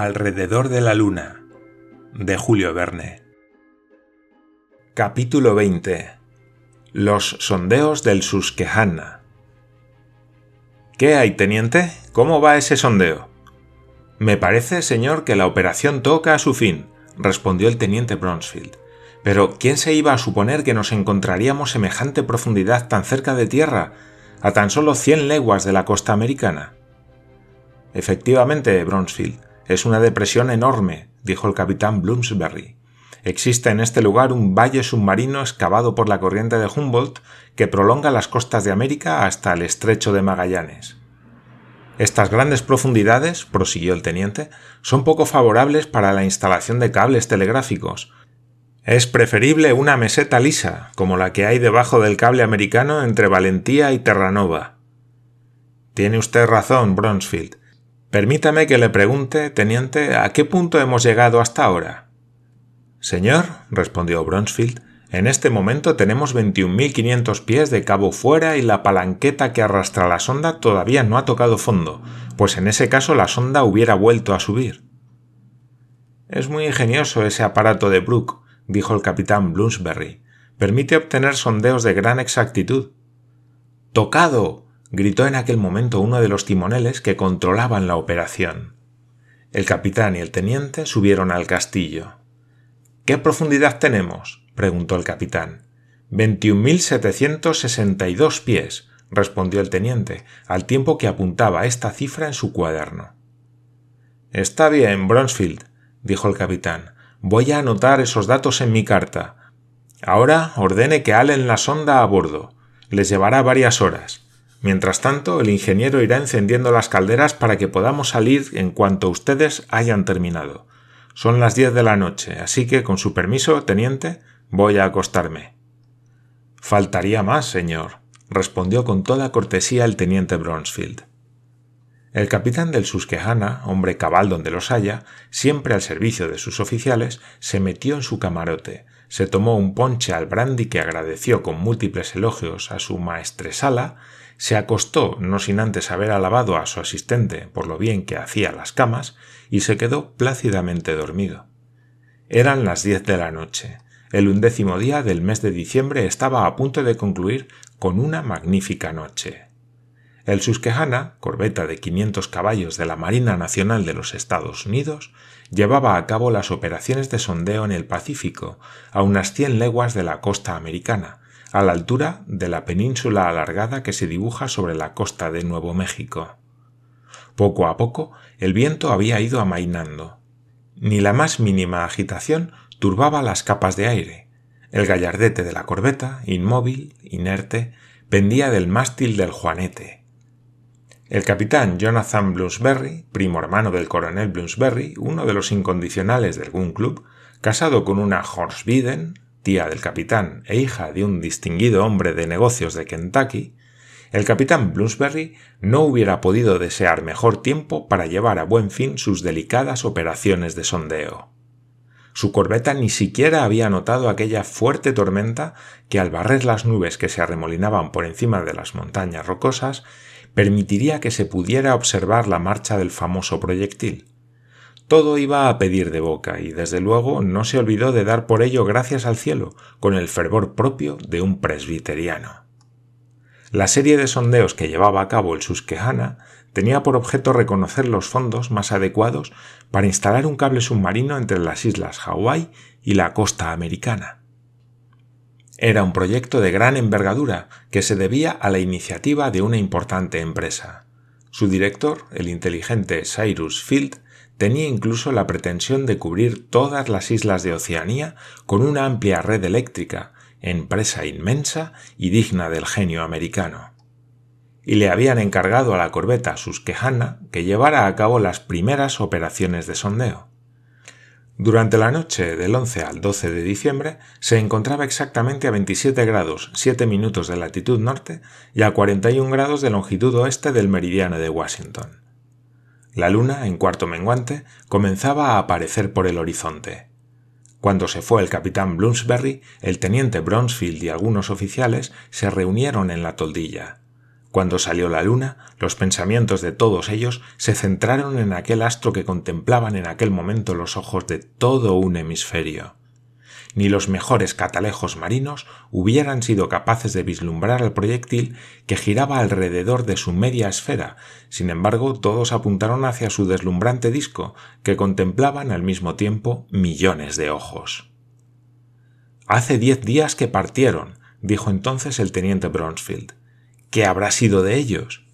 Alrededor de la Luna de Julio Verne Capítulo 20 Los sondeos del Susquehanna ¿Qué hay, teniente? ¿Cómo va ese sondeo? Me parece, señor, que la operación toca a su fin, respondió el teniente Bronsfield. Pero ¿quién se iba a suponer que nos encontraríamos semejante profundidad tan cerca de tierra, a tan solo 100 leguas de la costa americana? Efectivamente, Bronsfield, es una depresión enorme, dijo el capitán Bloomsbury. Existe en este lugar un valle submarino excavado por la corriente de Humboldt que prolonga las costas de América hasta el estrecho de Magallanes. Estas grandes profundidades, prosiguió el teniente, son poco favorables para la instalación de cables telegráficos. Es preferible una meseta lisa, como la que hay debajo del cable americano entre Valentía y Terranova. Tiene usted razón, Bronsfield. Permítame que le pregunte, teniente, ¿a qué punto hemos llegado hasta ahora? Señor, respondió Bronsfield, en este momento tenemos 21.500 pies de cabo fuera y la palanqueta que arrastra la sonda todavía no ha tocado fondo, pues en ese caso la sonda hubiera vuelto a subir. Es muy ingenioso ese aparato de Brooke, dijo el capitán Bloomsbury. Permite obtener sondeos de gran exactitud. ¡Tocado! Gritó en aquel momento uno de los timoneles que controlaban la operación. El capitán y el teniente subieron al castillo. ¿Qué profundidad tenemos? preguntó el capitán. «21.762 pies, respondió el teniente, al tiempo que apuntaba esta cifra en su cuaderno. Está bien, Bronsfield, dijo el capitán. Voy a anotar esos datos en mi carta. Ahora ordene que halen la sonda a bordo. Les llevará varias horas. Mientras tanto, el ingeniero irá encendiendo las calderas para que podamos salir en cuanto ustedes hayan terminado. Son las diez de la noche, así que, con su permiso, teniente, voy a acostarme. Faltaría más, señor, respondió con toda cortesía el teniente Bronsfield. El capitán del Susquehanna, hombre cabal donde los haya, siempre al servicio de sus oficiales, se metió en su camarote, se tomó un ponche al brandy que agradeció con múltiples elogios a su maestresala, se acostó no sin antes haber alabado a su asistente por lo bien que hacía las camas, y se quedó plácidamente dormido. Eran las diez de la noche. El undécimo día del mes de diciembre estaba a punto de concluir con una magnífica noche. El Susquehanna, corbeta de 500 caballos de la Marina Nacional de los Estados Unidos, llevaba a cabo las operaciones de sondeo en el Pacífico, a unas 100 leguas de la costa americana, a la altura de la península alargada que se dibuja sobre la costa de Nuevo México. Poco a poco el viento había ido amainando. Ni la más mínima agitación turbaba las capas de aire. El gallardete de la corbeta, inmóvil, inerte, pendía del mástil del Juanete, el capitán Jonathan Bloomsbury, primo hermano del coronel Bloomsbury, uno de los incondicionales del Gun Club, casado con una Horsbiden, tía del capitán e hija de un distinguido hombre de negocios de Kentucky, el capitán Bloomsbury no hubiera podido desear mejor tiempo para llevar a buen fin sus delicadas operaciones de sondeo. Su corbeta ni siquiera había notado aquella fuerte tormenta que al barrer las nubes que se arremolinaban por encima de las montañas rocosas permitiría que se pudiera observar la marcha del famoso proyectil. Todo iba a pedir de boca y desde luego no se olvidó de dar por ello gracias al cielo con el fervor propio de un presbiteriano. La serie de sondeos que llevaba a cabo el Susquehanna tenía por objeto reconocer los fondos más adecuados para instalar un cable submarino entre las islas Hawái y la costa americana. Era un proyecto de gran envergadura que se debía a la iniciativa de una importante empresa. Su director, el inteligente Cyrus Field, tenía incluso la pretensión de cubrir todas las islas de Oceanía con una amplia red eléctrica, empresa inmensa y digna del genio americano. Y le habían encargado a la corbeta Susquehanna que llevara a cabo las primeras operaciones de sondeo. Durante la noche del 11 al 12 de diciembre se encontraba exactamente a 27 grados 7 minutos de latitud norte y a 41 grados de longitud oeste del meridiano de Washington. La luna, en cuarto menguante, comenzaba a aparecer por el horizonte. Cuando se fue el capitán Bloomsbury, el teniente Bronsfield y algunos oficiales se reunieron en la toldilla. Cuando salió la luna, los pensamientos de todos ellos se centraron en aquel astro que contemplaban en aquel momento los ojos de todo un hemisferio. Ni los mejores catalejos marinos hubieran sido capaces de vislumbrar al proyectil que giraba alrededor de su media esfera, sin embargo todos apuntaron hacia su deslumbrante disco, que contemplaban al mismo tiempo millones de ojos. Hace diez días que partieron, dijo entonces el teniente Bronsfield. ¿Qué habrá sido de ellos?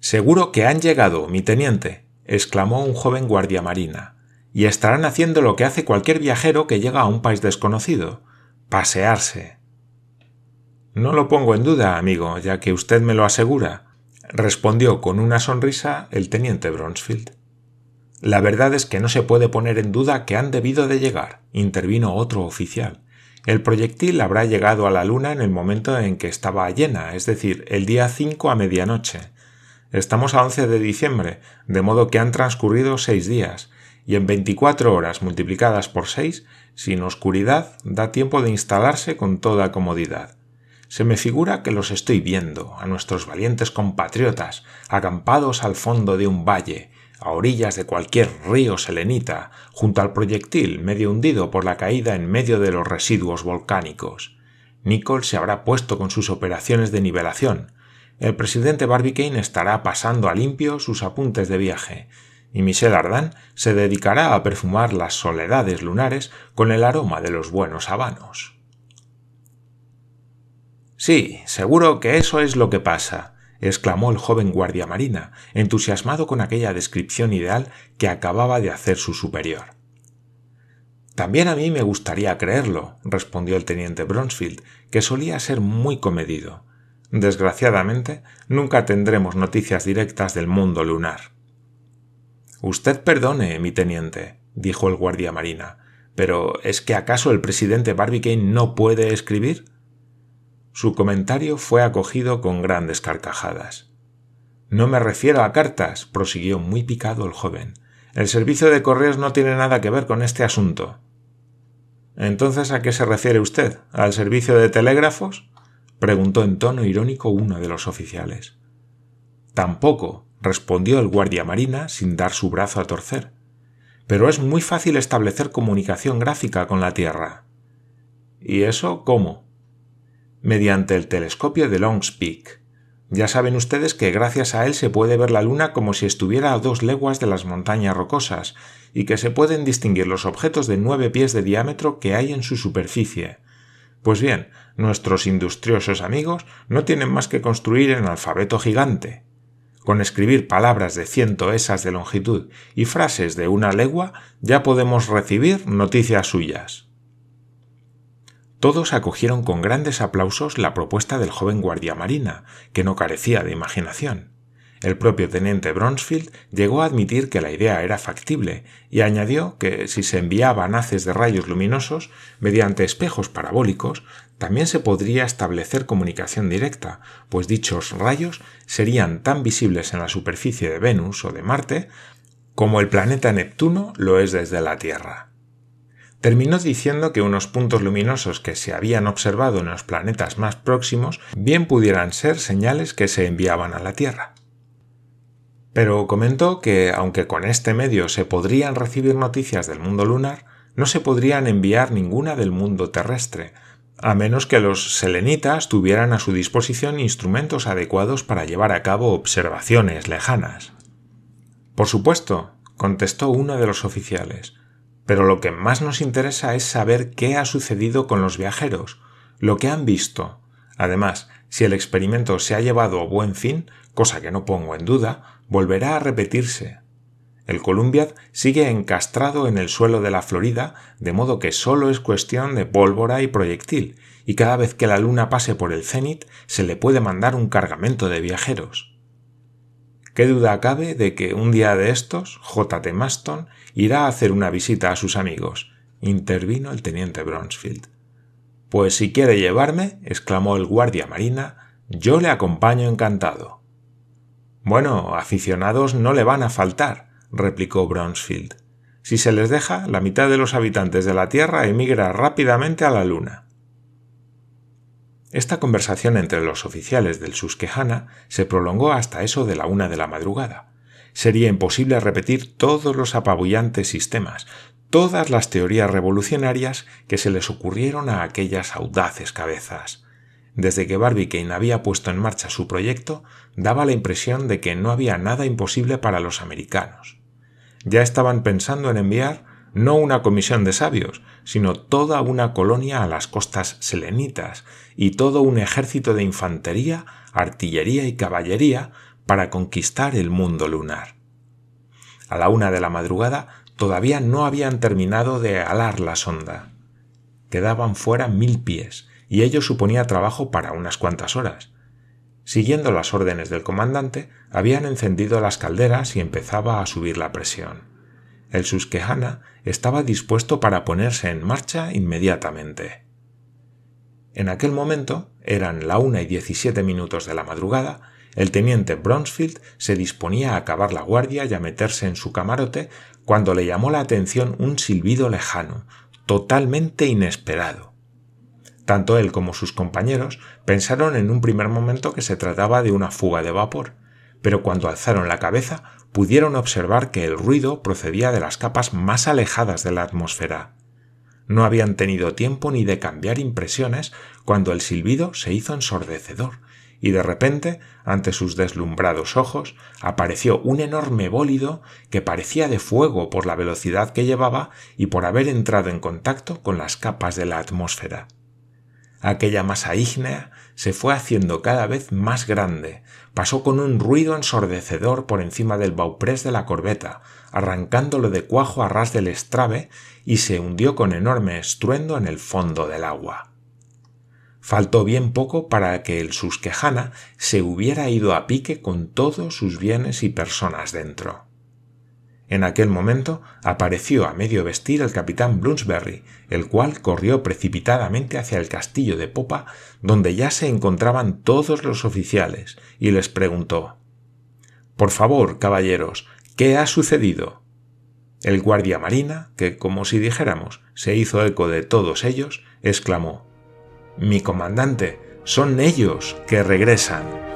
Seguro que han llegado, mi teniente, exclamó un joven guardia marina, y estarán haciendo lo que hace cualquier viajero que llega a un país desconocido, pasearse. No lo pongo en duda, amigo, ya que usted me lo asegura, respondió con una sonrisa el teniente Bronsfield. La verdad es que no se puede poner en duda que han debido de llegar, intervino otro oficial. El proyectil habrá llegado a la Luna en el momento en que estaba llena, es decir, el día 5 a medianoche. Estamos a 11 de diciembre, de modo que han transcurrido seis días, y en 24 horas multiplicadas por 6, sin oscuridad, da tiempo de instalarse con toda comodidad. Se me figura que los estoy viendo, a nuestros valientes compatriotas, acampados al fondo de un valle, a orillas de cualquier río selenita, junto al proyectil medio hundido por la caída en medio de los residuos volcánicos. Nichols se habrá puesto con sus operaciones de nivelación. El presidente Barbicane estará pasando a limpio sus apuntes de viaje, y Michel Ardan se dedicará a perfumar las soledades lunares con el aroma de los buenos habanos. Sí, seguro que eso es lo que pasa, exclamó el joven guardia marina, entusiasmado con aquella descripción ideal que acababa de hacer su superior. También a mí me gustaría creerlo, respondió el teniente Bronsfield, que solía ser muy comedido. Desgraciadamente, nunca tendremos noticias directas del mundo lunar. Usted perdone, mi teniente, dijo el guardia marina, pero ¿es que acaso el presidente Barbicane no puede escribir? Su comentario fue acogido con grandes carcajadas. No me refiero a cartas, prosiguió muy picado el joven. El servicio de correos no tiene nada que ver con este asunto. Entonces, ¿a qué se refiere usted? ¿Al servicio de telégrafos? preguntó en tono irónico uno de los oficiales. Tampoco, respondió el guardia marina sin dar su brazo a torcer. Pero es muy fácil establecer comunicación gráfica con la Tierra. ¿Y eso cómo? mediante el telescopio de Long's Peak. Ya saben ustedes que gracias a él se puede ver la Luna como si estuviera a dos leguas de las montañas rocosas, y que se pueden distinguir los objetos de nueve pies de diámetro que hay en su superficie. Pues bien, nuestros industriosos amigos no tienen más que construir en alfabeto gigante. Con escribir palabras de ciento esas de longitud y frases de una legua ya podemos recibir noticias suyas. Todos acogieron con grandes aplausos la propuesta del joven guardia marina, que no carecía de imaginación. El propio teniente Bronsfield llegó a admitir que la idea era factible y añadió que si se enviaban haces de rayos luminosos mediante espejos parabólicos, también se podría establecer comunicación directa, pues dichos rayos serían tan visibles en la superficie de Venus o de Marte como el planeta Neptuno lo es desde la Tierra terminó diciendo que unos puntos luminosos que se habían observado en los planetas más próximos bien pudieran ser señales que se enviaban a la Tierra. Pero comentó que, aunque con este medio se podrían recibir noticias del mundo lunar, no se podrían enviar ninguna del mundo terrestre, a menos que los selenitas tuvieran a su disposición instrumentos adecuados para llevar a cabo observaciones lejanas. Por supuesto, contestó uno de los oficiales, pero lo que más nos interesa es saber qué ha sucedido con los viajeros, lo que han visto. Además, si el experimento se ha llevado a buen fin, cosa que no pongo en duda, volverá a repetirse. El Columbiad sigue encastrado en el suelo de la Florida, de modo que solo es cuestión de pólvora y proyectil, y cada vez que la luna pase por el cenit se le puede mandar un cargamento de viajeros. ¿Qué duda cabe de que un día de estos J. T. Maston irá a hacer una visita a sus amigos? intervino el teniente Bronsfield. Pues si quiere llevarme, exclamó el guardia marina, yo le acompaño encantado. Bueno, aficionados no le van a faltar, replicó Bronsfield. Si se les deja, la mitad de los habitantes de la Tierra emigra rápidamente a la Luna. Esta conversación entre los oficiales del Susquehanna se prolongó hasta eso de la una de la madrugada. Sería imposible repetir todos los apabullantes sistemas, todas las teorías revolucionarias que se les ocurrieron a aquellas audaces cabezas. Desde que Barbicane había puesto en marcha su proyecto, daba la impresión de que no había nada imposible para los americanos. Ya estaban pensando en enviar no una comisión de sabios, sino toda una colonia a las costas selenitas y todo un ejército de infantería, artillería y caballería para conquistar el mundo lunar. A la una de la madrugada todavía no habían terminado de alar la sonda. Quedaban fuera mil pies, y ello suponía trabajo para unas cuantas horas. Siguiendo las órdenes del comandante, habían encendido las calderas y empezaba a subir la presión. El Susquehanna estaba dispuesto para ponerse en marcha inmediatamente. En aquel momento, eran la una y diecisiete minutos de la madrugada, el teniente Bronsfield se disponía a acabar la guardia y a meterse en su camarote cuando le llamó la atención un silbido lejano, totalmente inesperado. Tanto él como sus compañeros pensaron en un primer momento que se trataba de una fuga de vapor, pero cuando alzaron la cabeza pudieron observar que el ruido procedía de las capas más alejadas de la atmósfera. No habían tenido tiempo ni de cambiar impresiones cuando el silbido se hizo ensordecedor y de repente, ante sus deslumbrados ojos, apareció un enorme bólido que parecía de fuego por la velocidad que llevaba y por haber entrado en contacto con las capas de la atmósfera. Aquella masa ígnea se fue haciendo cada vez más grande, pasó con un ruido ensordecedor por encima del bauprés de la corbeta, arrancándolo de cuajo a ras del estrave y se hundió con enorme estruendo en el fondo del agua. Faltó bien poco para que el Susquehanna se hubiera ido a pique con todos sus bienes y personas dentro. En aquel momento apareció a medio vestir el capitán Bloomsbury, el cual corrió precipitadamente hacia el castillo de popa, donde ya se encontraban todos los oficiales, y les preguntó Por favor, caballeros, ¿qué ha sucedido? El guardia marina, que como si dijéramos se hizo eco de todos ellos, exclamó mi comandante, son ellos que regresan.